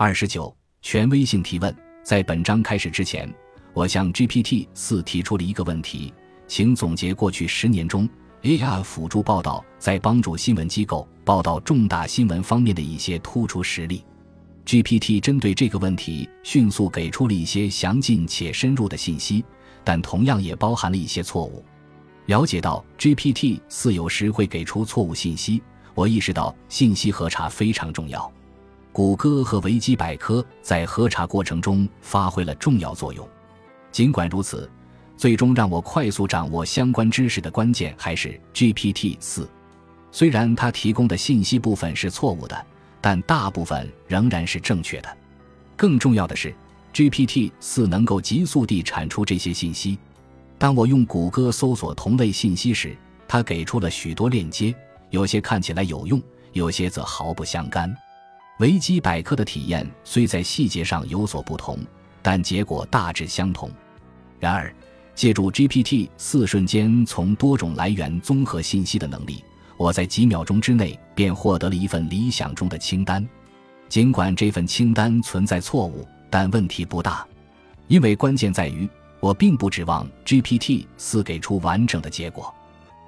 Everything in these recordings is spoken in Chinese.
二十九，权威性提问。在本章开始之前，我向 GPT 四提出了一个问题，请总结过去十年中 AI 辅助报道在帮助新闻机构报道重大新闻方面的一些突出实例。GPT 针对这个问题迅速给出了一些详尽且深入的信息，但同样也包含了一些错误。了解到 GPT 四有时会给出错误信息，我意识到信息核查非常重要。谷歌和维基百科在核查过程中发挥了重要作用。尽管如此，最终让我快速掌握相关知识的关键还是 GPT 四。虽然它提供的信息部分是错误的，但大部分仍然是正确的。更重要的是，GPT 四能够急速地产出这些信息。当我用谷歌搜索同类信息时，它给出了许多链接，有些看起来有用，有些则毫不相干。维基百科的体验虽在细节上有所不同，但结果大致相同。然而，借助 GPT 四瞬间从多种来源综合信息的能力，我在几秒钟之内便获得了一份理想中的清单。尽管这份清单存在错误，但问题不大，因为关键在于我并不指望 GPT 四给出完整的结果。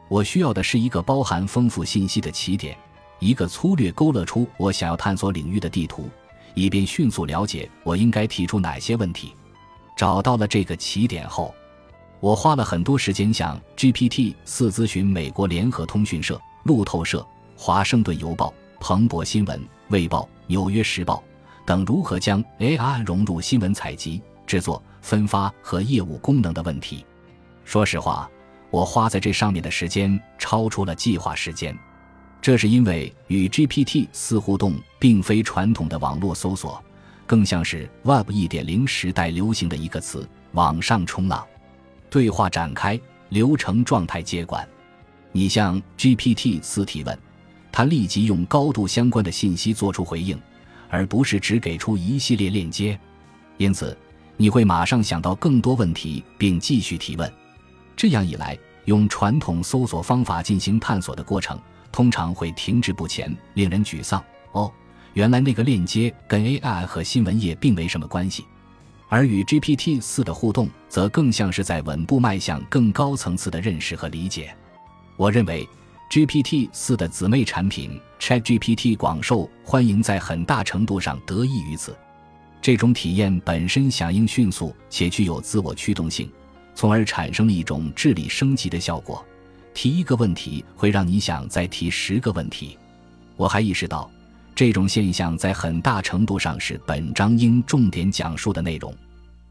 我需要的是一个包含丰富信息的起点。一个粗略勾勒出我想要探索领域的地图，以便迅速了解我应该提出哪些问题。找到了这个起点后，我花了很多时间向 GPT 四咨询美国联合通讯社、路透社、华盛顿邮报、彭博新闻、卫报、纽约时报等如何将 AI 融入新闻采集、制作、分发和业务功能的问题。说实话，我花在这上面的时间超出了计划时间。这是因为与 GPT 四互动并非传统的网络搜索，更像是 Web 一点零时代流行的一个词——网上冲浪。对话展开，流程状态接管。你向 GPT 四提问，它立即用高度相关的信息做出回应，而不是只给出一系列链接。因此，你会马上想到更多问题并继续提问。这样一来，用传统搜索方法进行探索的过程。通常会停滞不前，令人沮丧。哦，原来那个链接跟 AI 和新闻业并没什么关系，而与 GPT 四的互动则更像是在稳步迈向更高层次的认识和理解。我认为，GPT 四的姊妹产品 ChatGPT 广受欢迎，在很大程度上得益于此。这种体验本身响应迅速且具有自我驱动性，从而产生了一种智力升级的效果。提一个问题会让你想再提十个问题。我还意识到，这种现象在很大程度上是本章应重点讲述的内容。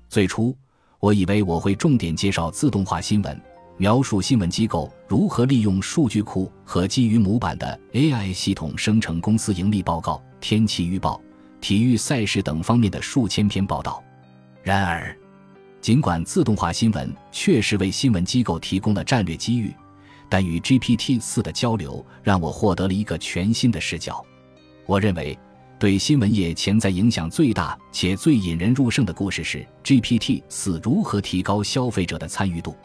最初，我以为我会重点介绍自动化新闻，描述新闻机构如何利用数据库和基于模板的 AI 系统生成公司盈利报告、天气预报、体育赛事等方面的数千篇报道。然而，尽管自动化新闻确实为新闻机构提供了战略机遇，但与 GPT 四的交流让我获得了一个全新的视角。我认为，对新闻业潜在影响最大且最引人入胜的故事是 GPT 四如何提高消费者的参与度。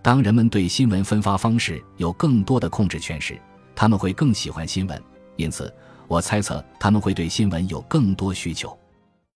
当人们对新闻分发方式有更多的控制权时，他们会更喜欢新闻。因此，我猜测他们会对新闻有更多需求。